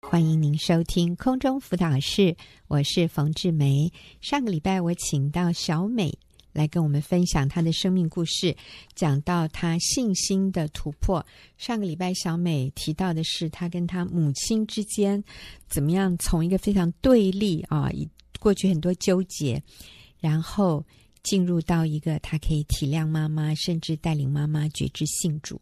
欢迎您收听空中辅导室，我是冯志梅。上个礼拜我请到小美来跟我们分享她的生命故事，讲到她信心的突破。上个礼拜小美提到的是她跟她母亲之间怎么样从一个非常对立啊，过去很多纠结，然后进入到一个她可以体谅妈妈，甚至带领妈妈觉知信主。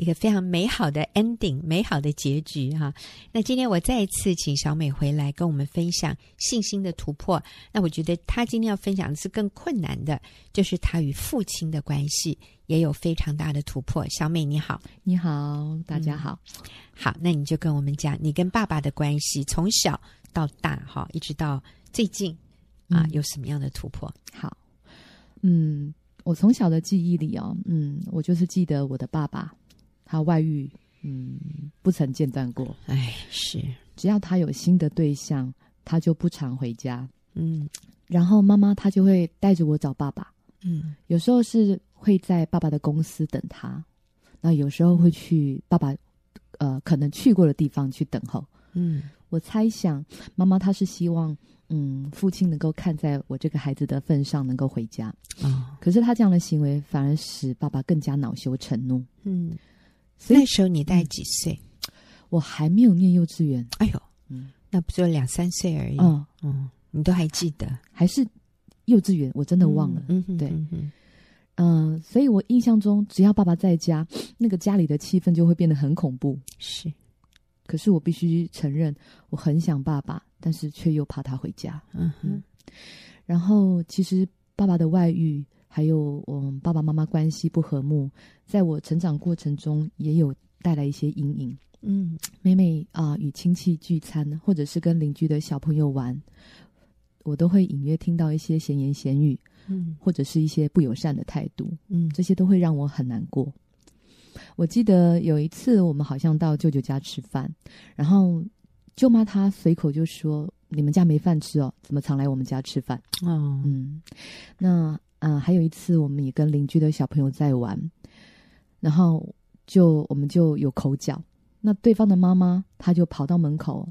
一个非常美好的 ending，美好的结局哈。那今天我再一次请小美回来跟我们分享信心的突破。那我觉得她今天要分享的是更困难的，就是她与父亲的关系也有非常大的突破。小美你好，你好，大家好。嗯，好，那你就跟我们讲你跟爸爸的关系，从小到大哈，一直到最近啊，有什么样的突破？好，嗯，我从小的记忆里哦，嗯，我就是记得我的爸爸。他外遇，嗯，不曾间断过。哎，是，只要他有新的对象，他就不常回家。嗯，然后妈妈她就会带着我找爸爸。嗯，有时候是会在爸爸的公司等他，那有时候会去爸爸，呃，可能去过的地方去等候。嗯，我猜想妈妈她是希望，嗯，父亲能够看在我这个孩子的份上，能够回家。啊、哦，可是他这样的行为反而使爸爸更加恼羞成怒。嗯。那时候你大概几岁？我还没有念幼稚园。哎呦，嗯，那不就两三岁而已。嗯嗯，你都还记得？还是幼稚园？我真的忘了。嗯，对，嗯所以我印象中，只要爸爸在家，那个家里的气氛就会变得很恐怖。是，可是我必须承认，我很想爸爸，但是却又怕他回家。嗯哼。嗯，然后，其实爸爸的外遇。还有我们爸爸妈妈关系不和睦，在我成长过程中也有带来一些阴影。嗯，每每啊与亲戚聚餐，或者是跟邻居的小朋友玩，我都会隐约听到一些闲言闲语，嗯，或者是一些不友善的态度，嗯，这些都会让我很难过。我记得有一次我们好像到舅舅家吃饭，然后舅妈她随口就说：“你们家没饭吃哦，怎么常来我们家吃饭？”哦，嗯，那。嗯，还有一次，我们也跟邻居的小朋友在玩，然后就我们就有口角。那对方的妈妈，她就跑到门口，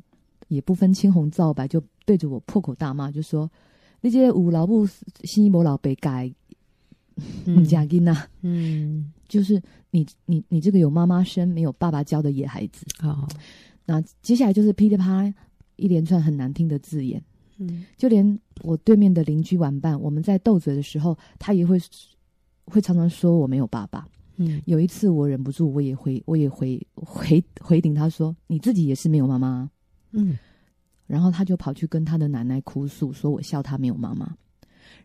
也不分青红皂白，就对着我破口大骂，就说：“那些五老 不新一伯老北改，你家囡呐，嗯，就是你你你这个有妈妈生没有爸爸教的野孩子。”好，那接下来就是噼里啪啦一连串很难听的字眼。嗯，就连我对面的邻居玩伴，我们在斗嘴的时候，他也会会常常说我没有爸爸。嗯，有一次我忍不住，我也回，我也回回回顶他说：“你自己也是没有妈妈。”嗯，然后他就跑去跟他的奶奶哭诉，说我笑他没有妈妈。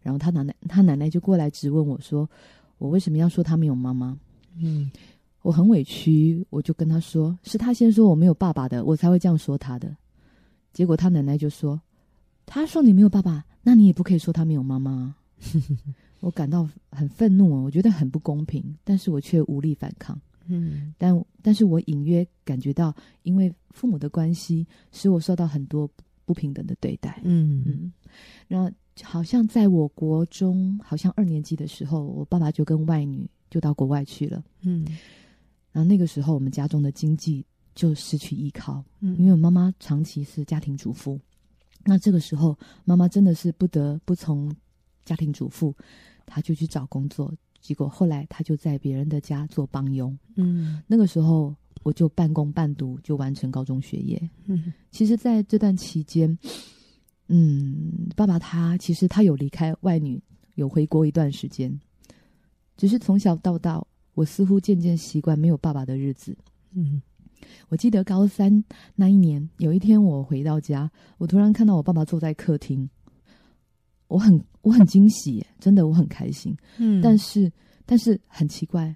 然后他奶奶他奶奶就过来质问我说：“我为什么要说他没有妈妈？”嗯，我很委屈，我就跟他说：“是他先说我没有爸爸的，我才会这样说他的。”结果他奶奶就说。他说：“你没有爸爸，那你也不可以说他没有妈妈。”我感到很愤怒哦，我觉得很不公平，但是我却无力反抗。嗯，但但是我隐约感觉到，因为父母的关系，使我受到很多不平等的对待。嗯嗯，那好像在我国中，好像二年级的时候，我爸爸就跟外女就到国外去了。嗯，然后那个时候，我们家中的经济就失去依靠。嗯，因为我妈妈长期是家庭主妇。那这个时候，妈妈真的是不得不从家庭主妇，她就去找工作。结果后来，她就在别人的家做帮佣。嗯，那个时候我就半工半读，就完成高中学业。嗯，其实在这段期间，嗯，爸爸他其实他有离开外女，有回国一段时间。只是从小到大，我似乎渐渐习惯没有爸爸的日子。嗯。我记得高三那一年，有一天我回到家，我突然看到我爸爸坐在客厅，我很我很惊喜，真的我很开心。嗯，但是但是很奇怪，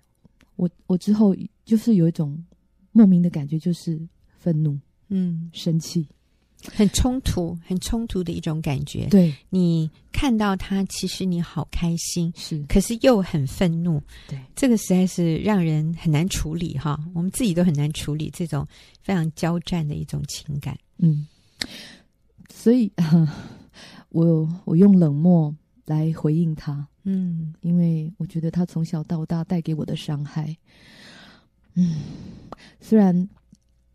我我之后就是有一种莫名的感觉，就是愤怒，嗯，生气。很冲突，很冲突的一种感觉。对，你看到他，其实你好开心，是，可是又很愤怒。对，这个实在是让人很难处理哈。我们自己都很难处理这种非常交战的一种情感。嗯，所以 我我用冷漠来回应他。嗯，因为我觉得他从小到大带给我的伤害，嗯，虽然。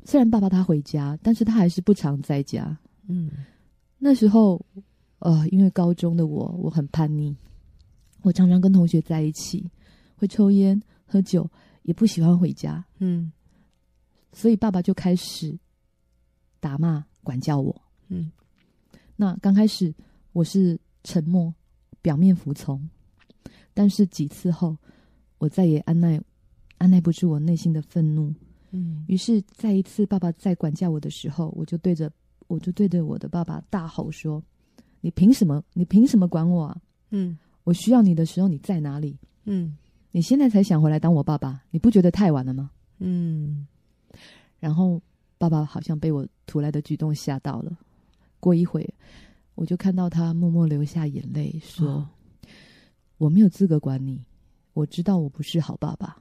虽然爸爸他回家，但是他还是不常在家。嗯，那时候，呃，因为高中的我，我很叛逆，我常常跟同学在一起，会抽烟喝酒，也不喜欢回家。嗯，所以爸爸就开始打骂管教我。嗯，那刚开始我是沉默，表面服从，但是几次后，我再也按捺按捺不住我内心的愤怒。嗯，于是再一次爸爸在管教我的时候，我就对着我就对着我的爸爸大吼说：“你凭什么？你凭什么管我啊？嗯，我需要你的时候你在哪里？嗯，你现在才想回来当我爸爸，你不觉得太晚了吗？”嗯，然后爸爸好像被我突来的举动吓到了。过一会，我就看到他默默流下眼泪，说：“哦，我没有资格管你，我知道我不是好爸爸，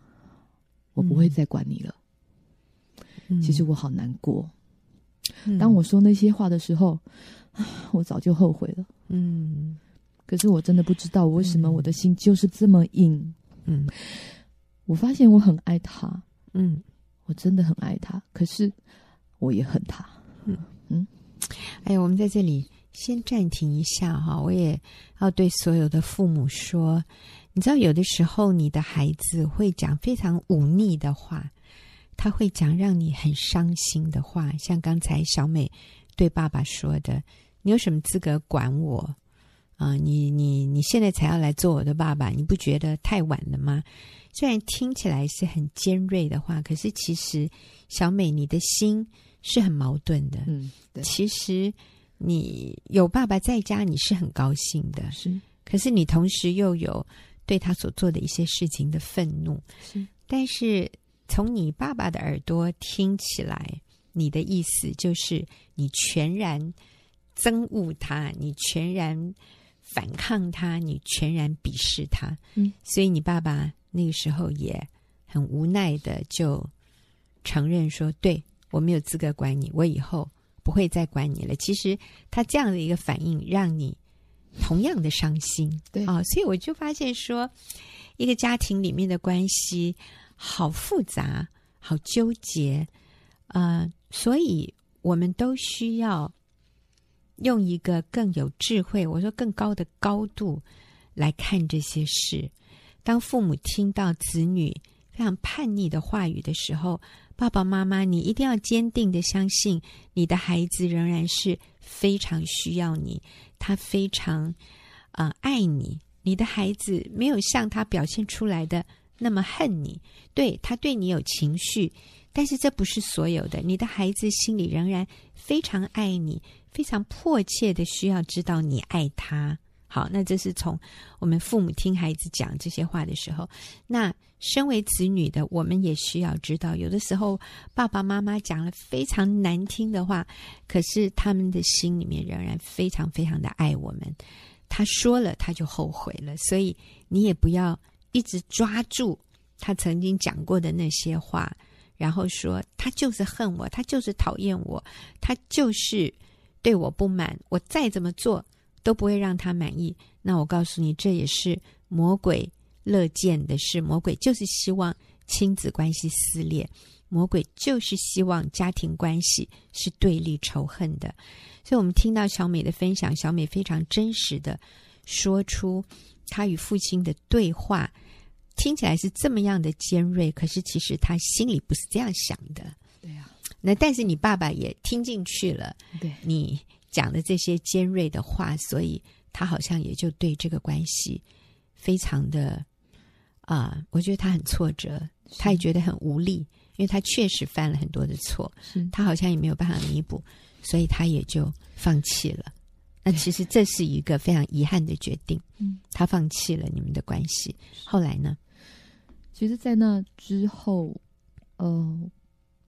我不会再管你了。”嗯，其实我好难过。嗯。当我说那些话的时候，我早就后悔了。嗯。可是我真的不知道为什么我的心就是这么硬。嗯。我发现我很爱他，嗯，我真的很爱他，可是我也恨他。嗯。嗯。哎，我们在这里先暂停一下哈，我也要对所有的父母说，你知道，有的时候你的孩子会讲非常忤逆的话，他会讲让你很伤心的话，像刚才小美对爸爸说的：“你有什么资格管我？啊、呃，你你你现在才要来做我的爸爸，你不觉得太晚了吗？”虽然听起来是很尖锐的话，可是其实小美你的心是很矛盾的。嗯，对，其实你有爸爸在家，你是很高兴的。是可是你同时又有对他所做的一些事情的愤怒。是，但是从你爸爸的耳朵听起来，你的意思就是你全然憎恶他，你全然反抗他，你全然鄙视他。嗯，所以你爸爸那个时候也很无奈的就承认说：“对，我没有资格管你，我以后不会再管你了。”其实他这样的一个反应，让你同样的伤心。对啊、哦，所以我就发现说，一个家庭里面的关系好复杂，好纠结，呃，所以我们都需要用一个更有智慧，我说更高的高度来看这些事。当父母听到子女非常叛逆的话语的时候，爸爸妈妈，你一定要坚定的相信，你的孩子仍然是非常需要你，他非常呃爱你。你的孩子没有像他表现出来的那么恨你，对，他对你有情绪，但是这不是所有的。你的孩子心里仍然非常爱你，非常迫切的需要知道你爱他。好，那这是从我们父母听孩子讲这些话的时候，那身为子女的我们也需要知道，有的时候爸爸妈妈讲了非常难听的话，可是他们的心里面仍然非常非常的爱我们。他说了，他就后悔了，所以你也不要一直抓住他曾经讲过的那些话，然后说他就是恨我，他就是讨厌我，他就是对我不满，我再怎么做。都不会让他满意。那我告诉你，这也是魔鬼乐见的事。魔鬼就是希望亲子关系撕裂，魔鬼就是希望家庭关系是对立仇恨的。所以，我们听到小美的分享，小美非常真实的说出她与父亲的对话，听起来是这么样的尖锐，可是其实他心里不是这样想的。对呀、啊，那但是你爸爸也听进去了，对你。讲的这些尖锐的话，所以他好像也就对这个关系非常的啊、呃，我觉得他很挫折，他也觉得很无力，因为他确实犯了很多的错，他好像也没有办法弥补，所以他也就放弃了。那其实这是一个非常遗憾的决定，嗯，他放弃了你们的关系。后来呢？其实，在那之后，呃，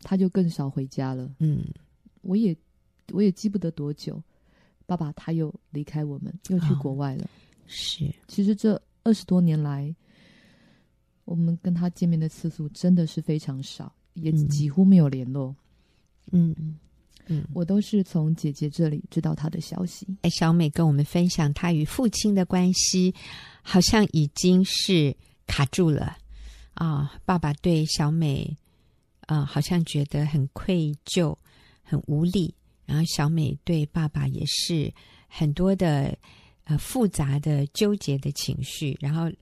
他就更少回家了。嗯，我也。我也记不得多久，爸爸他又离开我们，又去国外了。哦、是，其实这二十多年来，我们跟他见面的次数真的是非常少，也几乎没有联络。嗯嗯嗯，我都是从姐姐这里知道她的消息。哎，小美跟我们分享，她与父亲的关系好像已经是卡住了啊、哦。爸爸对小美。呃，好像觉得很愧疚、很无力。然后小美对爸爸也是很多的呃复杂的纠结的情绪，然后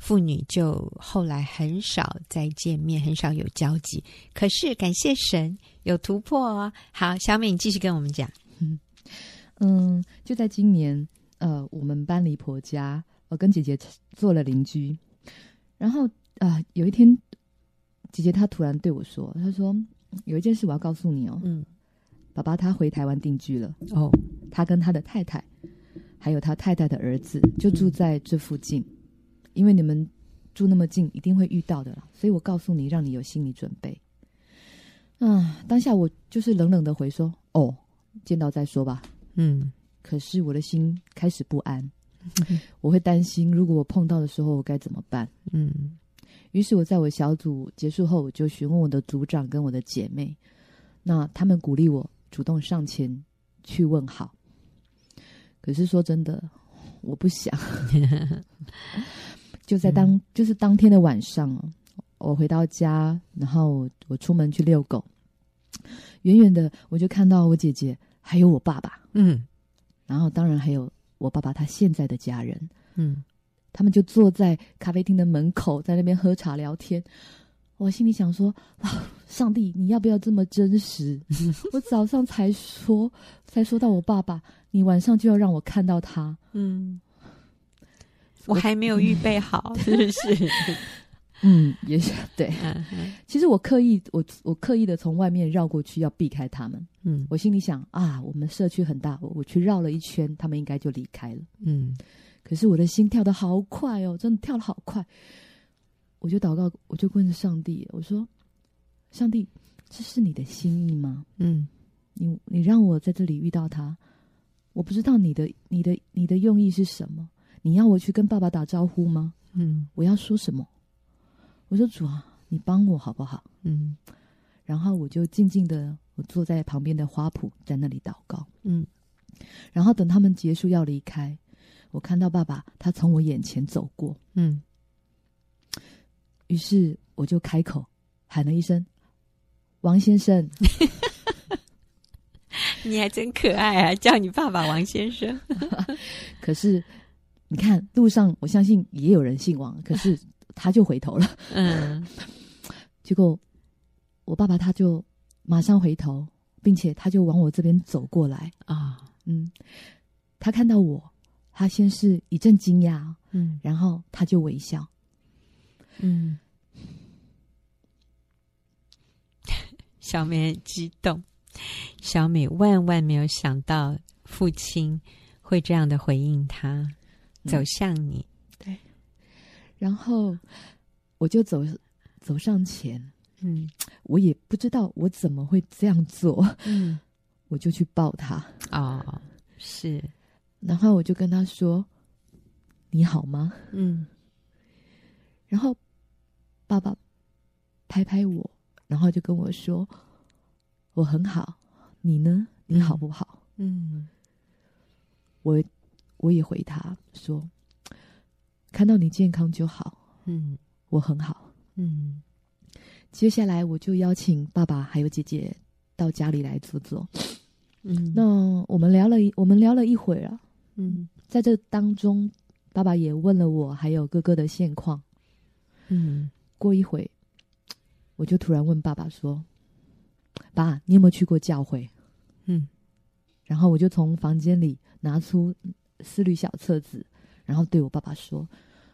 父女就后来很少再见面，很少有交集。可是感谢神有突破哦。好，小美，你继续跟我们讲。嗯 嗯，就在今年，呃，我们搬离婆家，我跟姐姐做了邻居。然后啊、呃，有一天，姐姐她突然对我说：“她说有一件事我要告诉你哦。”嗯。爸爸他回台湾定居了哦，他跟他的太太，还有他太太的儿子就住在这附近，嗯、因为你们住那么近，一定会遇到的啦。所以我告诉你，让你有心理准备。啊，当下我就是冷冷的回说：“哦，见到再说吧。”嗯，可是我的心开始不安，嗯、我会担心，如果我碰到的时候，我该怎么办？嗯，于是我在我小组结束后，我就询问我的组长跟我的姐妹，那他们鼓励我。主动上前去问好，可是说真的，我不想。就在当、嗯、就是当天的晚上，我回到家，然后我出门去遛狗，远远的我就看到我姐姐还有我爸爸，嗯，然后当然还有我爸爸他现在的家人，嗯，他们就坐在咖啡厅的门口，在那边喝茶聊天。我心里想说：啊，上帝，你要不要这么真实？我早上才说，才说到我爸爸，你晚上就要让我看到他。嗯，我还没有预备好，是不是？嗯，也是对。其实我刻意，我我刻意的从外面绕过去，要避开他们。嗯，我心里想啊，我们社区很大，我我去绕了一圈，他们应该就离开了。嗯，可是我的心跳得好快哦，真的跳得好快。我就祷告，我就问着上帝，我说：“上帝，这是你的心意吗？嗯，你你让我在这里遇到他，我不知道你的你的你的用意是什么？你要我去跟爸爸打招呼吗？嗯，我要说什么？我说主啊，你帮我好不好？嗯，然后我就静静的，我坐在旁边的花圃，在那里祷告。嗯，然后等他们结束要离开，我看到爸爸他从我眼前走过。嗯。”于是我就开口喊了一声：“王先生。”你还真可爱啊，叫你爸爸王先生。可是你看路上，我相信也有人姓王，可是 他就回头了。嗯，结果我爸爸他就马上回头，并且他就往我这边走过来啊。嗯，他看到我，他先是一阵惊讶，嗯，然后他就微笑。嗯，小美很激动。小美万万没有想到父亲会这样的回应他，走向你。嗯、对，然后我就走走上前。嗯，我也不知道我怎么会这样做。嗯，我就去抱他。哦，是。然后我就跟他说：“你好吗？”嗯，然后。爸爸拍拍我，然后就跟我说：“我很好，你呢？你好不好？”嗯，我我也回他说：“看到你健康就好。”嗯，我很好。嗯，接下来我就邀请爸爸还有姐姐到家里来坐坐。嗯，那我们聊了一我们聊了一会儿啊。嗯，在这当中，爸爸也问了我还有哥哥的现况。嗯。过一会，我就突然问爸爸说：“爸，你有没有去过教会？”嗯，然后我就从房间里拿出思虑小册子，然后对我爸爸说：“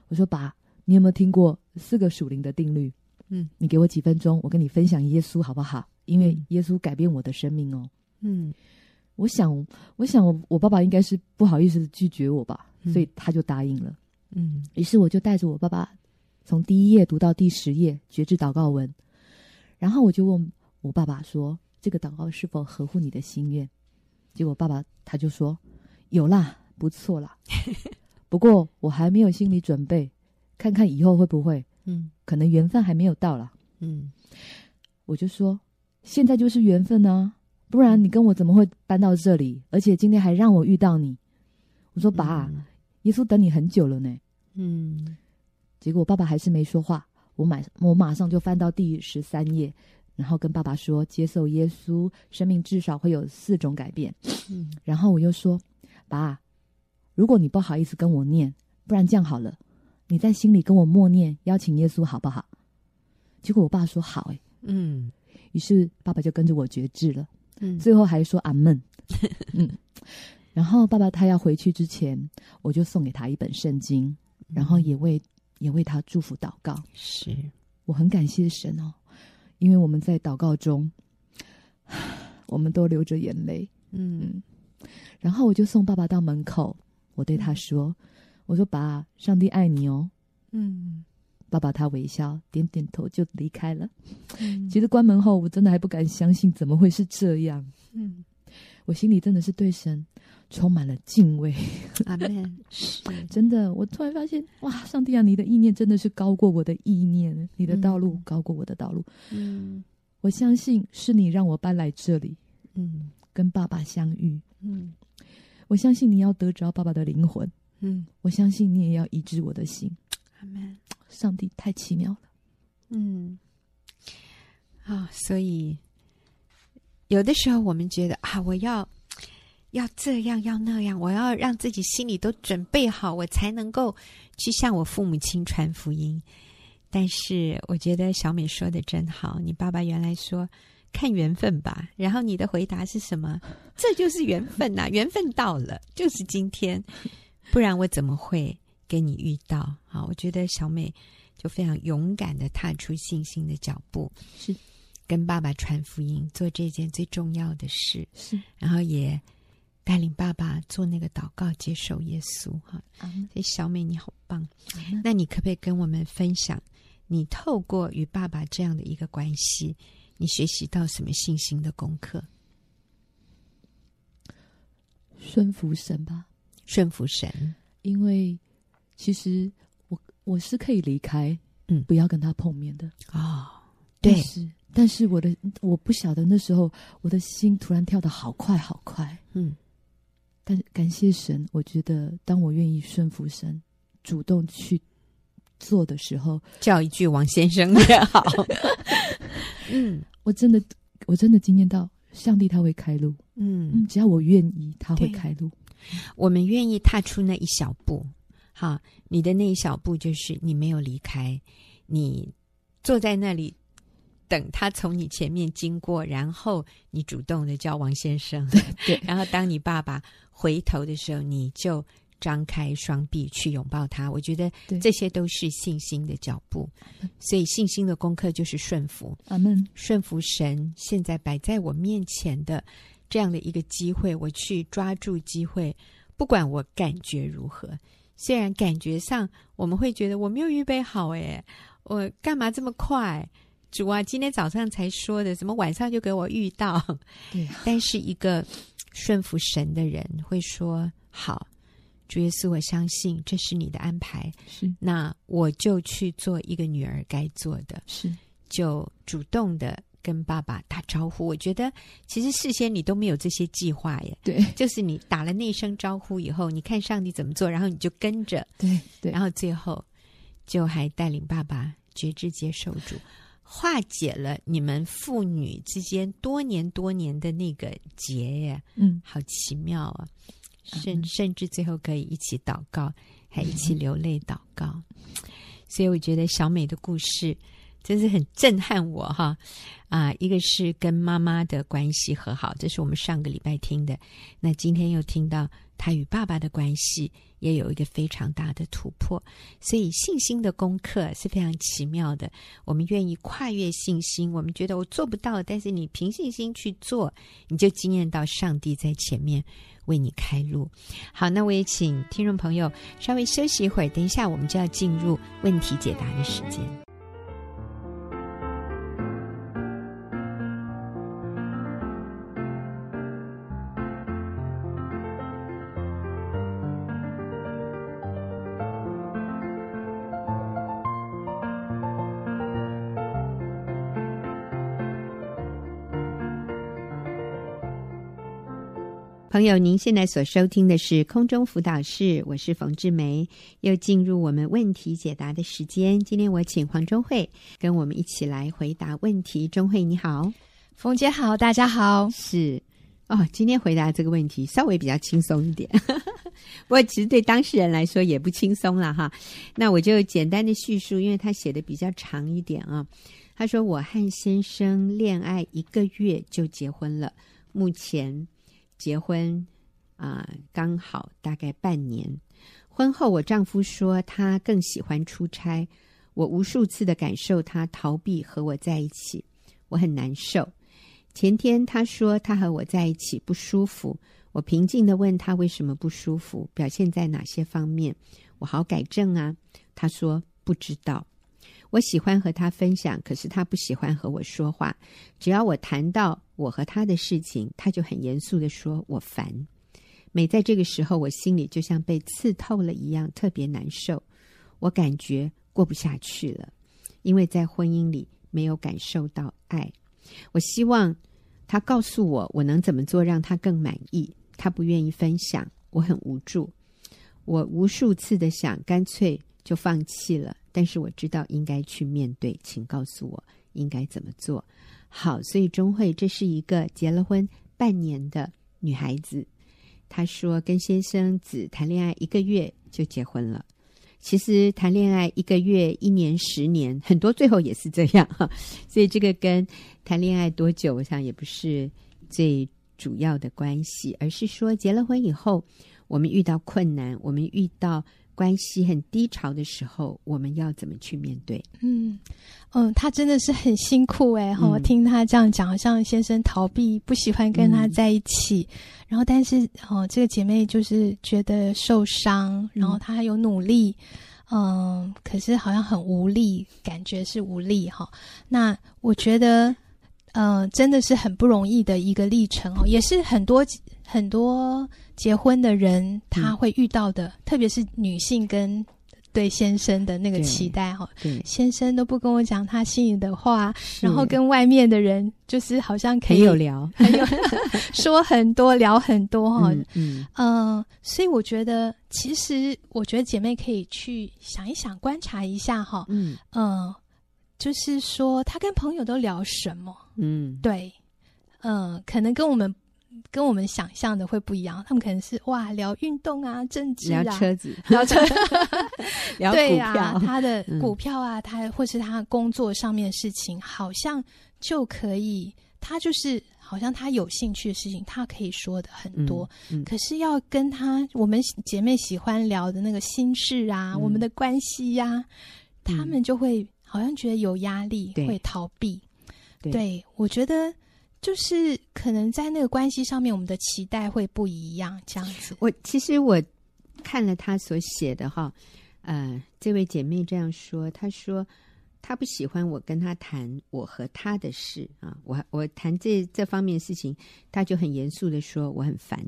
我说爸，你有没有听过四个属灵的定律？嗯，你给我几分钟，我跟你分享耶稣好不好？因为耶稣改变我的生命哦。嗯，我想，我想我，我爸爸应该是不好意思拒绝我吧，所以他就答应了。嗯，于是我就带着我爸爸。从第一页读到第十页，决志祷告文，然后我就问我爸爸说：“这个祷告是否合乎你的心愿？”结果爸爸他就说：“有啦，不错啦。不过我还没有心理准备，看看以后会不会。嗯，可能缘分还没有到啦。嗯，我就说：“现在就是缘分呢，不然你跟我怎么会搬到这里？而且今天还让我遇到你。”我说：“爸，嗯，耶稣等你很久了呢。”嗯。结果爸爸还是没说话，我马我马上就翻到第十三页，然后跟爸爸说接受耶稣，生命至少会有四种改变。嗯，然后我又说，爸，如果你不好意思跟我念，不然这样好了，你在心里跟我默念，邀请耶稣好不好？结果我爸说好，哎，嗯，于是爸爸就跟着我决志了，嗯，最后还说阿门，嗯，然后爸爸他要回去之前，我就送给他一本圣经，然后也为也为他祝福祷告，是。我很感谢神哦。因为我们在祷告中，我们都流着眼泪。嗯，然后我就送爸爸到门口，我对他说：“嗯、我说爸，上帝爱你哦。”嗯，爸爸他微笑，点点头就离开了。嗯、其实关门后，我真的还不敢相信，怎么会是这样？嗯，我心里真的是对神充满了敬畏。阿门。是 真的，我突然发现，哇，上帝啊，你的意念真的是高过我的意念，你的道路高过我的道路。嗯，我相信是你让我搬来这里，嗯，跟爸爸相遇。嗯，我相信你要得着爸爸的灵魂。嗯，我相信你也要医治我的心。阿门。上帝太奇妙了。嗯，啊、哦，所以有的时候我们觉得啊，我要。要这样，要那样，我要让自己心里都准备好，我才能够去向我父母亲传福音。但是，我觉得小美说的真好。你爸爸原来说看缘分吧，然后你的回答是什么？这就是缘分呐、啊，缘分到了，就是今天，不然我怎么会跟你遇到？啊，我觉得小美就非常勇敢的踏出信心的脚步，是跟爸爸传福音，做这件最重要的事，是，然后也。带领爸爸做那个祷告，接受耶稣哈。所以小美你好棒。那你可不可以跟我们分享，你透过与爸爸这样的一个关系，你学习到什么信心的功课？顺服神吧，顺服神。因为其实我我是可以离开，嗯，不要跟他碰面的哦。对，是，但是我的我不晓得那时候我的心突然跳的好快好快，嗯。但感谢神，我觉得当我愿意顺服神，主动去做的时候，叫一句王先生也好。嗯，我真的，我真的惊艳到上帝他会开路。嗯，只要我愿意，他会开路。我们愿意踏出那一小步，好，你的那一小步就是你没有离开，你坐在那里。等他从你前面经过，然后你主动的叫王先生，对，对，然后当你爸爸回头的时候，你就张开双臂去拥抱他。我觉得这些都是信心的脚步，所以信心的功课就是顺服。阿门。顺服神现在摆在我面前的这样的一个机会，我去抓住机会，不管我感觉如何。虽然感觉上我们会觉得我没有预备好，诶，我干嘛这么快？主啊，今天早上才说的，怎么晚上就给我遇到？对，但是一个顺服神的人会说：“好，主耶稣，我相信这是你的安排。是，那我就去做一个女儿该做的，是，就主动的跟爸爸打招呼。我觉得其实事先你都没有这些计划耶，对，就是你打了那声招呼以后，你看上帝怎么做，然后你就跟着，对对，然后最后就还带领爸爸觉知接受主。”化解了你们父女之间多年多年的那个结耶，嗯，好奇妙啊！甚甚至最后可以一起祷告，还一起流泪祷告，所以我觉得小美的故事真是很震撼我哈啊！一个是跟妈妈的关系和好，这是我们上个礼拜听的，那今天又听到她与爸爸的关系。也有一个非常大的突破，所以信心的功课是非常奇妙的。我们愿意跨越信心，我们觉得我做不到，但是你凭信心去做，你就惊艳到上帝在前面为你开路。好，那我也请听众朋友稍微休息一会儿，等一下我们就要进入问题解答的时间。朋友，您现在所收听的是空中辅导室，我是冯志梅，又进入我们问题解答的时间。今天我请黄忠慧跟我们一起来回答问题。中慧你好，冯姐好，大家好。是哦，今天回答这个问题稍微比较轻松一点，不过其实对当事人来说也不轻松了哈。那我就简单的叙述，因为他写的比较长一点啊。他说：“我和先生恋爱一个月就结婚了，目前。”结婚啊，刚好大概半年。婚后，我丈夫说他更喜欢出差。我无数次的感受他逃避和我在一起，我很难受。前天他说他和我在一起不舒服，我平静的问他为什么不舒服，表现在哪些方面，我好改正啊。他说不知道。我喜欢和他分享，可是他不喜欢和我说话。只要我谈到我和他的事情，他就很严肃地说我烦。每在这个时候，我心里就像被刺透了一样，特别难受。我感觉过不下去了，因为在婚姻里没有感受到爱。我希望他告诉我，我能怎么做让他更满意。他不愿意分享，我很无助。我无数次的想，干脆就放弃了。但是我知道应该去面对，请告诉我应该怎么做。好，所以钟慧这是一个结了婚半年的女孩子，她说跟先生只谈恋爱一个月就结婚了。其实谈恋爱一个月、一年、十年，很多最后也是这样哈。所以这个跟谈恋爱多久，我想也不是最主要的关系，而是说结了婚以后，我们遇到困难，我们遇到。关系很低潮的时候，我们要怎么去面对？嗯嗯，他真的是很辛苦哎、欸！我、嗯、听他这样讲，好像先生逃避，不喜欢跟他在一起。嗯、然后，但是哦，这个姐妹就是觉得受伤，然后她还有努力，嗯，嗯，可是好像很无力，感觉是无力哈。那我觉得，嗯，真的是很不容易的一个历程哦，也是很多很多。结婚的人他会遇到的，嗯、特别是女性跟对先生的那个期待哈。先生都不跟我讲他心里的话，然后跟外面的人就是好像可以很有聊，很有 说很多聊很多哈。嗯嗯、呃，所以我觉得，其实我觉得姐妹可以去想一想，观察一下哈。嗯嗯、呃，就是说他跟朋友都聊什么？嗯，对，嗯、呃，可能跟我们。跟我们想象的会不一样，他们可能是哇聊运动啊、政治啊、聊车子、聊车、聊对啊，他的股票啊，嗯、他或是他工作上面的事情，好像就可以，他就是好像他有兴趣的事情，他可以说的很多。嗯嗯、可是要跟他我们姐妹喜欢聊的那个心事啊，嗯、我们的关系呀、啊，他们就会好像觉得有压力，对会逃避。对，对我觉得。就是可能在那个关系上面，我们的期待会不一样，这样子。我其实我看了他所写的哈，呃，这位姐妹这样说，她说她不喜欢我跟她谈我和她的事啊，我我谈这这方面的事情，她就很严肃的说我很烦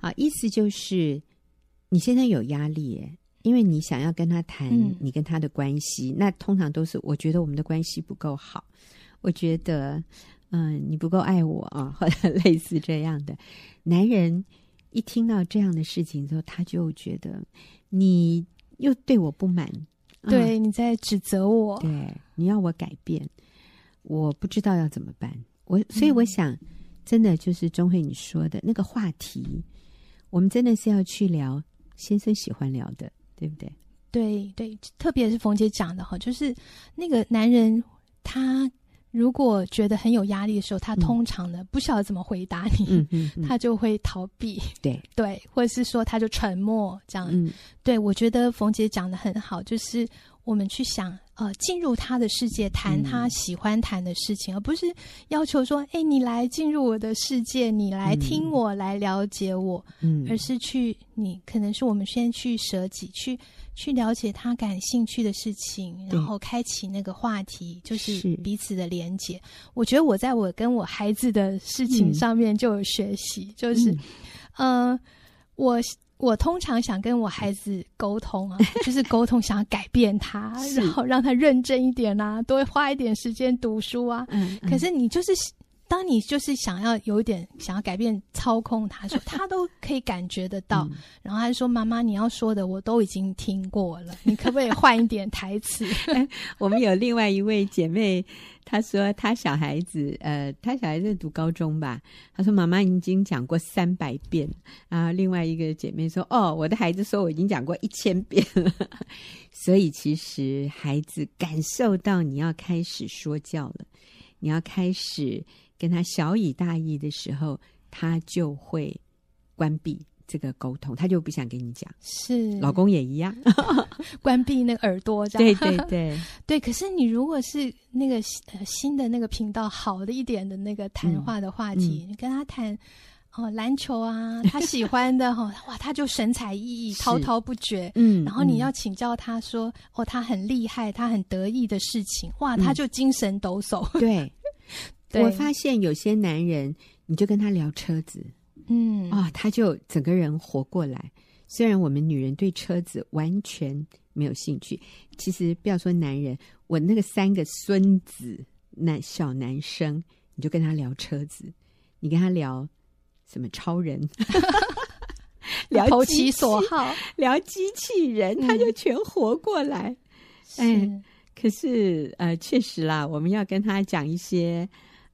啊，意思就是你现在有压力耶，因为你想要跟他谈你跟他的关系，嗯、那通常都是我觉得我们的关系不够好，我觉得。嗯，你不够爱我啊，或者类似这样的。男人一听到这样的事情之后，他就觉得你又对我不满，对，嗯，你在指责我，对，你要我改变，我不知道要怎么办。我所以我想，真的就是钟慧你说的那个话题，我们真的是要去聊先生喜欢聊的，对不对？对对，特别是冯姐讲的哈，就是那个男人他。如果觉得很有压力的时候，他通常呢、嗯、不晓得怎么回答你，嗯嗯嗯、他就会逃避，对 对，或者是说他就沉默这样。嗯、对，我觉得冯姐讲的很好，就是我们去想。呃，进入他的世界，谈他喜欢谈的事情，嗯、而不是要求说：“哎，你来进入我的世界，你来听我，嗯、来了解我。”嗯，而是去，你可能是我们先去舍己，去去了解他感兴趣的事情，然后开启那个话题，就是彼此的连接。我觉得我在我跟我孩子的事情上面就有学习，嗯、就是，嗯、呃，我。我通常想跟我孩子沟通啊，就是沟通，想要改变他，然后让他认真一点啊，多花一点时间读书啊。可是你就是当你就是想要有一点想要改变操控他说，他都可以感觉得到。嗯、然后他就说：“妈妈，你要说的我都已经听过了，你可不可以换一点台词？” 我们有另外一位姐妹，她说她小孩子，呃，她小孩子读高中吧。她说：“妈妈已经讲过三百遍。”然后另外一个姐妹说：“哦，我的孩子说我已经讲过一千遍了。”所以其实孩子感受到你要开始说教了，你要开始。跟他小以大意的时候，他就会关闭这个沟通，他就不想跟你讲。是，老公也一样，关闭那个耳朵，这样。对对对 对。可是你如果是那个呃新的那个频道，好的一点的那个谈话的话题，嗯、你跟他谈哦篮球啊，他喜欢的哈、哦，哇，他就神采奕奕，滔滔不绝。嗯。然后你要请教他说，哦，他很厉害，他很得意的事情，哇，他就精神抖擞。嗯、对。对。我发现有些男人，你就跟他聊车子，嗯。啊、哦，他就整个人活过来。虽然我们女人对车子完全没有兴趣，其实不要说男人，我那个三个孙子，那小男生，你就跟他聊车子，你跟他聊什么超人，聊投其所好，聊机器人，他就全活过来。嗯、哎，可是呃，确实啦，我们要跟他讲一些。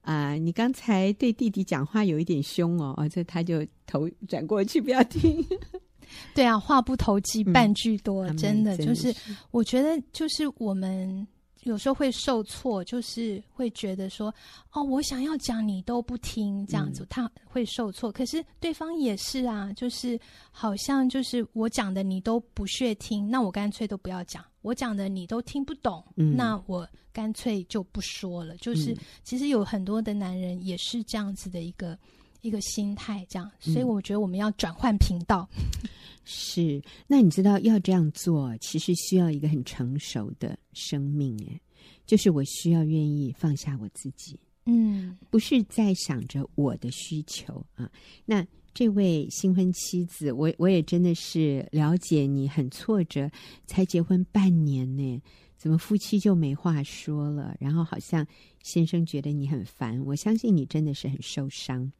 啊、呃，你刚才对弟弟讲话有一点凶哦，哦，这他就头转过去不要听。对啊，话不投机半句多，嗯、真的就是，我觉得就是我们有时候会受挫，就是会觉得说，哦，我想要讲你都不听，这样子、嗯、他会受挫。可是对方也是啊，就是好像就是我讲的你都不屑听，那我干脆都不要讲。我讲的你都听不懂，嗯、那我干脆就不说了。就是、嗯、其实有很多的男人也是这样子的一个一个心态，这样。所以我觉得我们要转换频道。是，那你知道要这样做，其实需要一个很成熟的生命，哎，就是我需要愿意放下我自己，嗯，不是在想着我的需求啊。那。这位新婚妻子，我我也真的是了解你很挫折，才结婚半年呢，怎么夫妻就没话说了？然后好像先生觉得你很烦，我相信你真的是很受伤。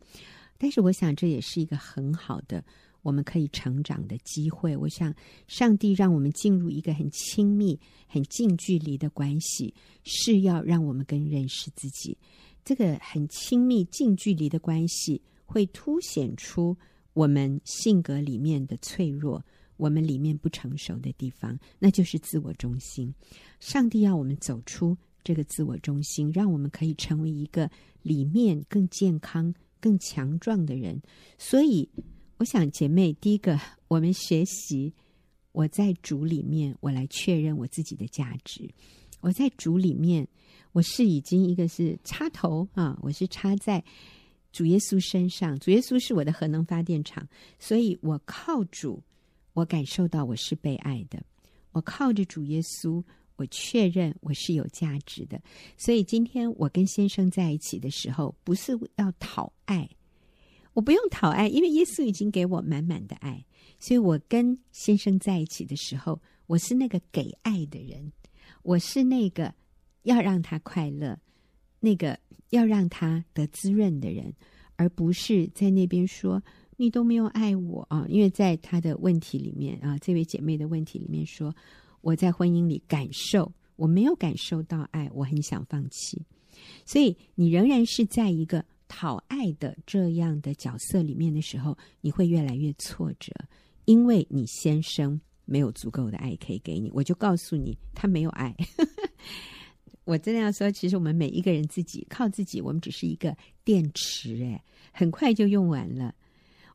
但是我想这也是一个很好的我们可以成长的机会。我想上帝让我们进入一个很亲密、很近距离的关系，是要让我们更认识自己。这个很亲密、近距离的关系。会凸显出我们性格里面的脆弱，我们里面不成熟的地方，那就是自我中心。上帝要我们走出这个自我中心，让我们可以成为一个里面更健康、更强壮的人。所以，我想姐妹，第一个，我们学习我在主里面，我来确认我自己的价值。我在主里面，我是已经一个是插头啊，我是插在。主耶稣身上，主耶稣是我的核能发电厂，所以我靠主，我感受到我是被爱的。我靠着主耶稣，我确认我是有价值的。所以今天我跟先生在一起的时候，不是要讨爱，我不用讨爱，因为耶稣已经给我满满的爱。所以我跟先生在一起的时候，我是那个给爱的人，我是那个要让他快乐。那个要让他得滋润的人，而不是在那边说你都没有爱我啊！因为在他的问题里面啊，这位姐妹的问题里面说，我在婚姻里感受我没有感受到爱，我很想放弃。所以你仍然是在一个讨爱的这样的角色里面的时候，你会越来越挫折，因为你先生没有足够的爱可以给你。我就告诉你，他没有爱。我真的要说，其实我们每一个人自己靠自己，我们只是一个电池，哎，很快就用完了。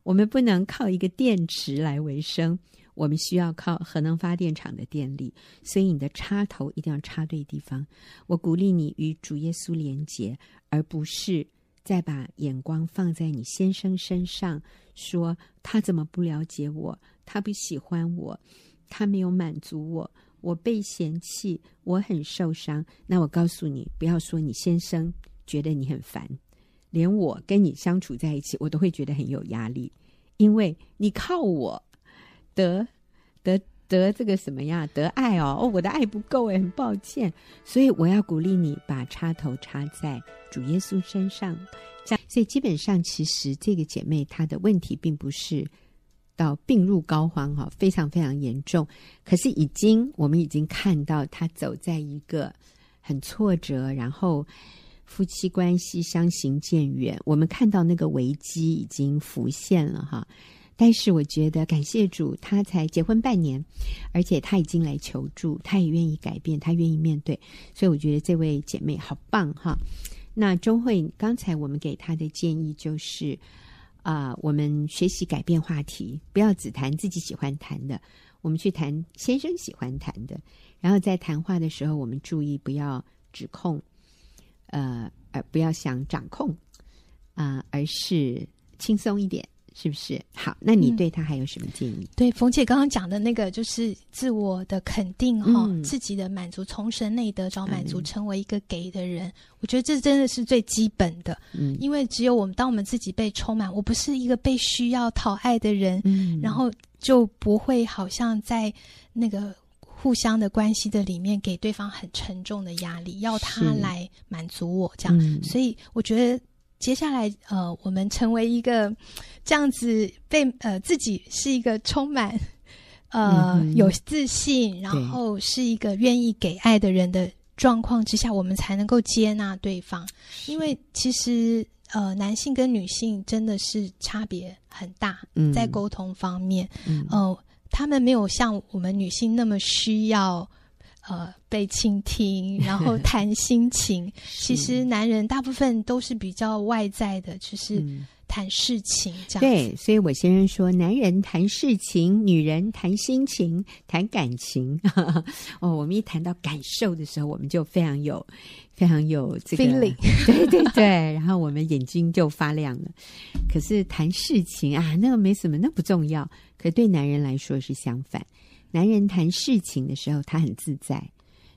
我们不能靠一个电池来维生，我们需要靠核能发电厂的电力。所以你的插头一定要插对地方。我鼓励你与主耶稣连结，而不是再把眼光放在你先生身上，说他怎么不了解我，他不喜欢我，他没有满足我。我被嫌弃，我很受伤。那我告诉你，不要说你先生觉得你很烦，连我跟你相处在一起，我都会觉得很有压力，因为你靠我得得得这个什么呀？得爱哦，哦，我的爱不够哎，很抱歉。所以我要鼓励你把插头插在主耶稣身上。这样，所以基本上其实这个姐妹她的问题并不是到病入膏肓哈，非常非常严重。可是已经我们已经看到他走在一个很挫折，然后夫妻关系相行渐远。我们看到那个危机已经浮现了哈。但是我觉得感谢主，他才结婚半年，而且他已经来求助，他也愿意改变，他愿意面对，所以我觉得这位姐妹好棒哈。那钟慧刚才我们给她的建议就是，啊、我们学习改变话题，不要只谈自己喜欢谈的，我们去谈先生喜欢谈的，然后在谈话的时候，我们注意不要指控，呃，而不要想掌控，啊、而是轻松一点。是不是好？那你对他还有什么建议？嗯、对冯姐刚刚讲的那个，就是自我的肯定哈、嗯，自己的满足，从神内得着满足、嗯，成为一个给的人。我觉得这真的是最基本的。嗯，因为只有我们，当我们自己被充满，我不是一个被需要讨爱的人，嗯，然后就不会好像在那个互相的关系的里面，给对方很沉重的压力，要他来满足我这样、嗯。所以我觉得。接下来，呃，我们成为一个这样子被呃自己是一个充满呃、嗯、有自信，然后是一个愿意给爱的人的状况之下，我们才能够接纳对方。因为其实呃，男性跟女性真的是差别很大，嗯、在沟通方面，嗯、呃，他们没有像我们女性那么需要。呃，被倾听，然后 谈心情。其实男人大部分都是比较外在的，就是谈事情这样、嗯。对，所以我先生说，男人谈事情，女人谈心情、谈感情。哦，我们一谈到感受的时候，我们就非常有、非常有这个 feeling。对对对，然后我们眼睛就发亮了。可是谈事情啊，那个没什么，那不重要。可对男人来说是相反。男人谈事情的时候，他很自在；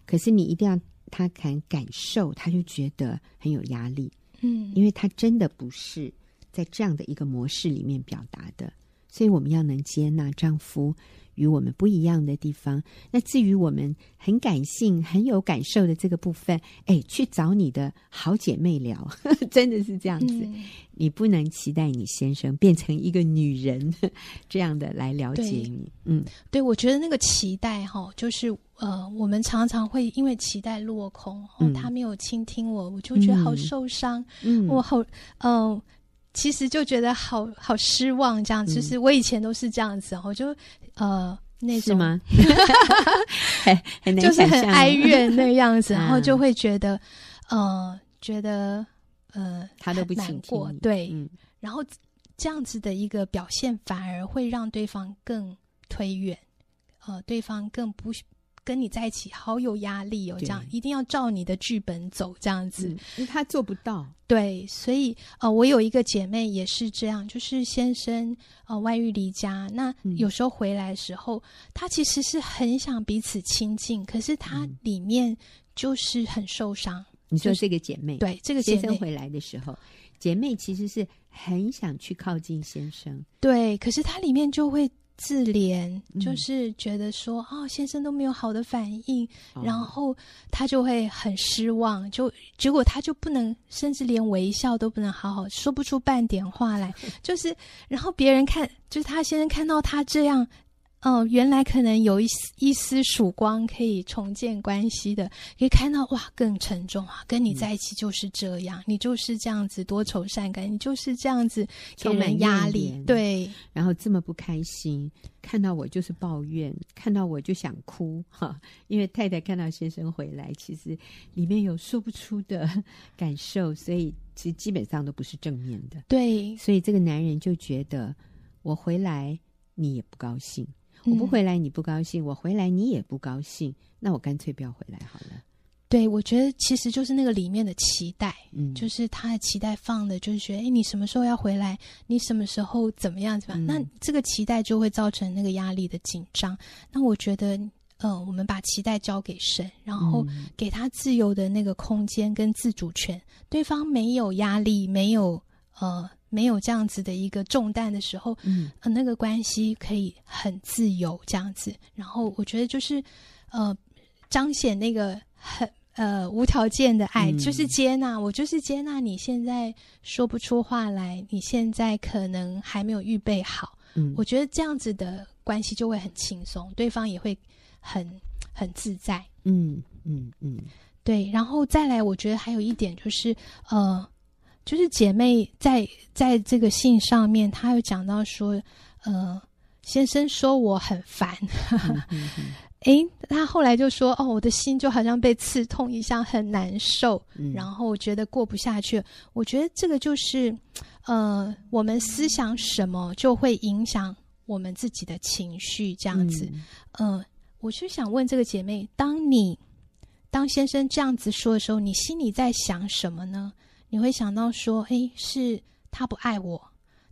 可是你一定要他谈感受，他就觉得很有压力。嗯，因为他真的不是在这样的一个模式里面表达的，所以我们要能接纳丈夫。与我们不一样的地方。那至于我们很感性、很有感受的这个部分，哎，去找你的好姐妹聊，呵 呵真的是这样子。嗯。你不能期待你先生变成一个女人 这样的来了解你。嗯，对，我觉得那个期待哈，就是呃，我们常常会因为期待落空，嗯，他没有倾听我，我就觉得好受伤。嗯，我好，嗯，呃，其实就觉得好好失望。这样，其实我以前都是这样子，我就。呃，那种是吗？就是很哀怨那样子，然后就会觉得，呃，觉得呃，他都不难过，对、嗯，然后这样子的一个表现反而会让对方更推远，呃，对方更不。跟你在一起好有压力哦，这样一定要照你的剧本走，这样子，嗯、因为他做不到。对，所以呃，我有一个姐妹也是这样，就是先生呃外遇离家，那有时候回来的时候，他、嗯、其实是很想彼此亲近，可是他里面就是很受伤。你说这个姐妹，对这个姐妹先生回来的时候，姐妹其实是很想去靠近先生，对，可是她里面就会。自怜，就是觉得说，嗯、哦，先生都没有好的反应，哦，然后他就会很失望，就结果他就不能，甚至连微笑都不能好好说不出半点话来，就是，然后别人看，就是他先生看到他这样。哦，原来可能有一丝一丝曙光可以重建关系的，可以看到哇，更沉重啊！跟你在一起就是这样，嗯、你就是这样子多愁善感，你就是这样子给人压力，对，然后这么不开心，看到我就是抱怨，看到我就想哭哈，因为太太看到先生回来，其实里面有说不出的 感受，所以其实基本上都不是正面的，对，所以这个男人就觉得我回来你也不高兴。我不回来，你不高兴；我回来，你也不高兴。那我干脆不要回来好了。对，我觉得其实就是那个里面的期待，嗯，就是他的期待放的，就是觉得，哎，你什么时候要回来？你什么时候怎么样？怎么样？那这个期待就会造成那个压力的紧张。那我觉得，呃，我们把期待交给神，然后给他自由的那个空间跟自主权。对方没有压力，没有呃。没有这样子的一个重担的时候，嗯，呃，那个关系可以很自由这样子。然后我觉得就是，呃，彰显那个很呃无条件的爱，嗯、就是接纳我，就是接纳你现在说不出话来，你现在可能还没有预备好。嗯，我觉得这样子的关系就会很轻松，对方也会很很自在。嗯嗯嗯，对。然后再来，我觉得还有一点就是，呃。就是姐妹在在这个信上面，她有讲到说，呃，先生说我很烦，诶、嗯嗯，她后来就说，哦，我的心就好像被刺痛一样，很难受，嗯、然后我觉得过不下去。我觉得这个就是，呃，我们思想什么就会影响我们自己的情绪，这样子。嗯、呃，我就想问这个姐妹，当你当先生这样子说的时候，你心里在想什么呢？你会想到说，诶，是他不爱我，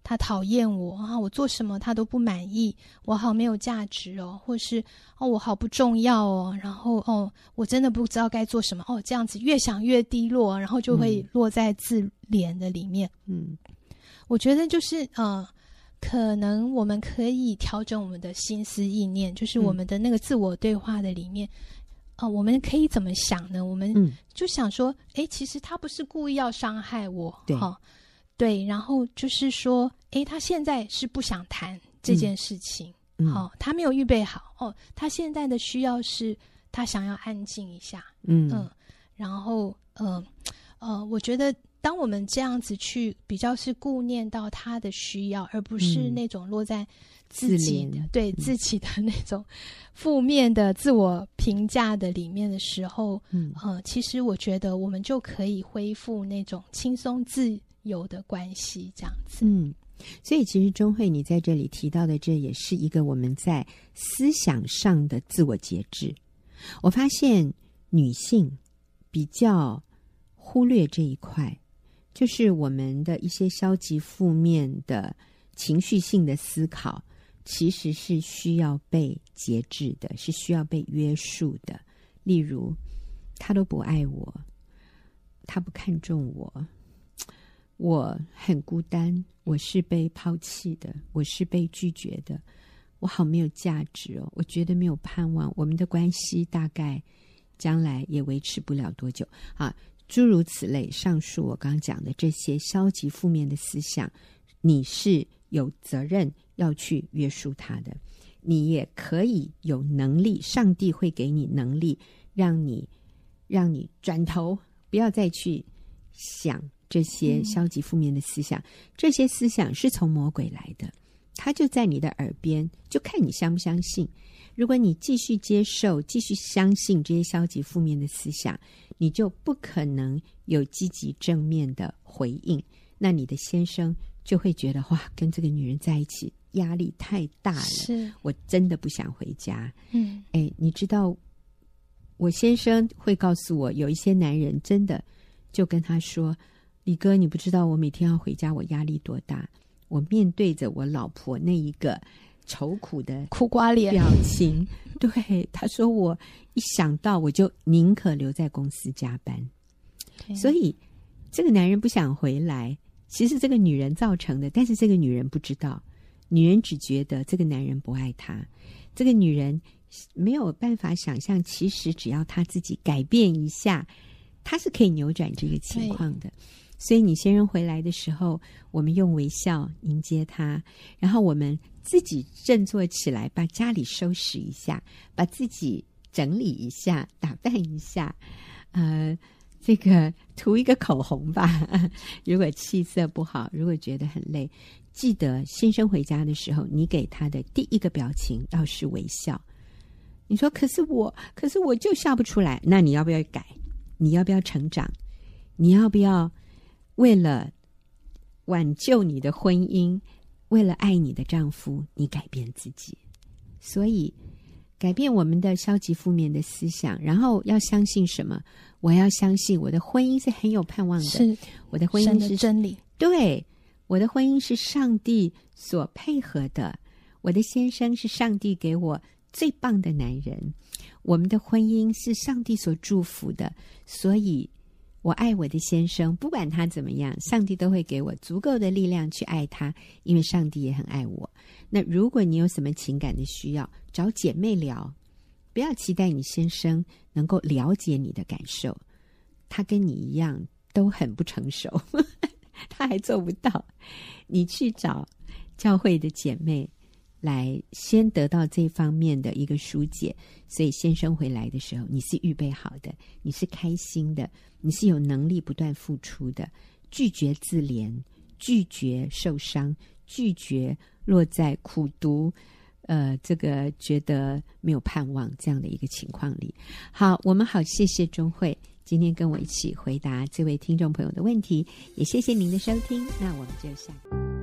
他讨厌我啊，我做什么他都不满意，我好没有价值哦，或是哦，我好不重要哦，然后哦，我真的不知道该做什么哦，这样子越想越低落，然后就会落在自怜的里面。嗯，我觉得就是呃，可能我们可以调整我们的心思意念，就是我们的那个自我对话的里面。哦，我们可以怎么想呢？我们就想说，哎、嗯，其实他不是故意要伤害我，对，哦，对。然后就是说，哎，他现在是不想谈这件事情，好、嗯哦，他没有预备好。哦，他现在的需要是他想要安静一下，嗯嗯。然后，呃，呃，我觉得当我们这样子去比较是顾念到他的需要，而不是那种落在。自己的对自己的那种负面的自我评价的里面的时候，嗯呃，其实我觉得我们就可以恢复那种轻松自由的关系，这样子。嗯，所以其实钟慧你在这里提到的，这也是一个我们在思想上的自我节制。我发现女性比较忽略这一块，就是我们的一些消极负面的情绪性的思考。其实是需要被节制的，是需要被约束的。例如，他都不爱我，他不看重我，我很孤单，我是被抛弃的，我是被拒绝的，我好没有价值哦，我觉得没有盼望，我们的关系大概将来也维持不了多久啊。诸如此类，上述我刚讲的这些消极负面的思想，你是有责任。要去约束他的，你也可以有能力，上帝会给你能力，让你让你转头，不要再去想这些消极负面的思想。嗯、这些思想是从魔鬼来的，他就在你的耳边，就看你相不相信。如果你继续接受、继续相信这些消极负面的思想，你就不可能有积极正面的回应。那你的先生就会觉得哇，跟这个女人在一起。压力太大了，是我真的不想回家。嗯，哎，你知道，我先生会告诉我，有一些男人真的就跟他说：“李哥，你不知道我每天要回家，我压力多大。我面对着我老婆那一个愁苦的苦瓜脸表情，对他说，我一想到我就宁可留在公司加班。所以这个男人不想回来，其实这个女人造成的，但是这个女人不知道。”女人只觉得这个男人不爱她，这个女人没有办法想象，其实只要她自己改变一下，她是可以扭转这个情况的。所以你先生回来的时候，我们用微笑迎接他，然后我们自己振作起来，把家里收拾一下，把自己整理一下，打扮一下，呃，这个涂一个口红吧。如果气色不好，如果觉得很累。记得先生回家的时候，你给他的第一个表情要是微笑。你说：“可是我，可是我就笑不出来。”那你要不要改？你要不要成长？你要不要为了挽救你的婚姻，为了爱你的丈夫，你改变自己？所以，改变我们的消极负面的思想，然后要相信什么？我要相信我的婚姻是很有盼望的。是我的婚姻是真理。对。我的婚姻是上帝所配合的，我的先生是上帝给我最棒的男人，我们的婚姻是上帝所祝福的，所以我爱我的先生，不管他怎么样，上帝都会给我足够的力量去爱他，因为上帝也很爱我。那如果你有什么情感的需要，找姐妹聊，不要期待你先生能够了解你的感受，他跟你一样都很不成熟，他还做不到。你去找教会的姐妹。来先得到这方面的一个疏解，所以先生回来的时候，你是预备好的，你是开心的，你是有能力不断付出的，拒绝自怜，拒绝受伤，拒绝落在苦读，呃，这个觉得没有盼望这样的一个情况里。好，我们好，谢谢钟慧今天跟我一起回答这位听众朋友的问题，也谢谢您的收听，那我们就下。